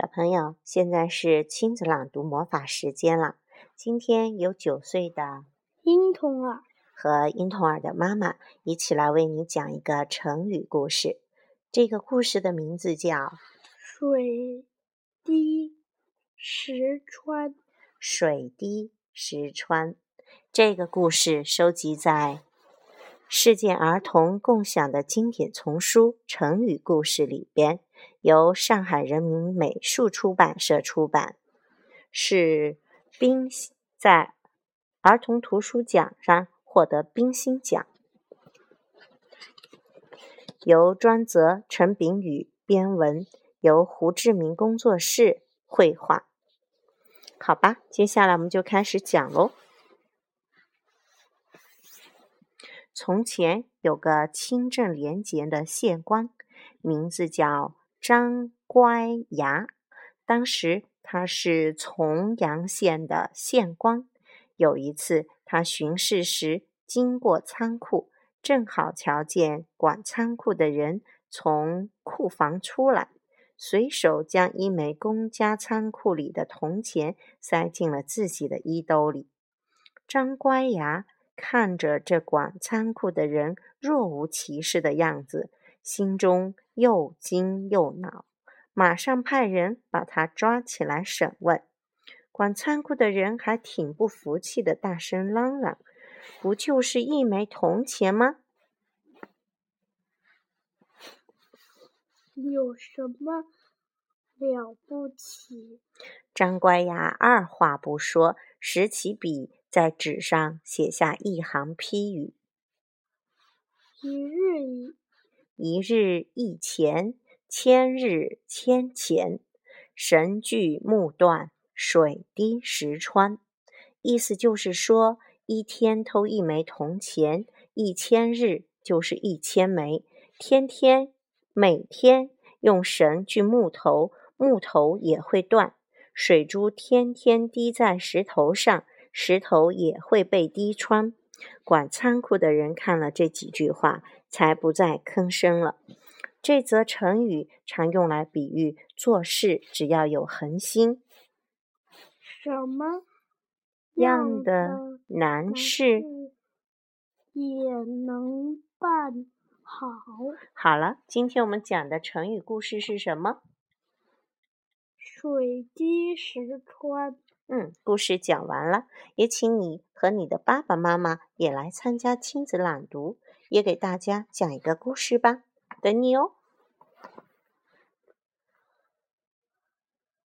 小朋友，现在是亲子朗读魔法时间了。今天有九岁的婴童儿和婴童儿的妈妈一起来为你讲一个成语故事。这个故事的名字叫《水滴石穿》。水滴石穿。这个故事收集在世界儿童共享的经典丛书《成语故事》里边。由上海人民美术出版社出版，是冰在儿童图书奖上获得冰心奖。由专泽、陈炳宇编文，由胡志明工作室绘画。好吧，接下来我们就开始讲喽。从前有个清正廉洁的县官，名字叫。张乖牙，当时他是从阳县的县官。有一次，他巡视时经过仓库，正好瞧见管仓库的人从库房出来，随手将一枚公家仓库里的铜钱塞进了自己的衣兜里。张乖牙看着这管仓库的人若无其事的样子，心中。又惊又恼，马上派人把他抓起来审问。管仓库的人还挺不服气的，大声嚷嚷：“不就是一枚铜钱吗？有什么了不起？”张乖牙二话不说，拾起笔在纸上写下一行批语：“一日一。”一日一钱，千日千钱，神锯木断，水滴石穿。意思就是说，一天偷一枚铜钱，一千日就是一千枚；天天每天用绳锯木头，木头也会断；水珠天天滴在石头上，石头也会被滴穿。管仓库的人看了这几句话。才不再吭声了。这则成语常用来比喻做事只要有恒心，什么样的难事也能办好。好了，今天我们讲的成语故事是什么？水滴石穿。嗯，故事讲完了，也请你和你的爸爸妈妈也来参加亲子朗读。也给大家讲一个故事吧，等你哦。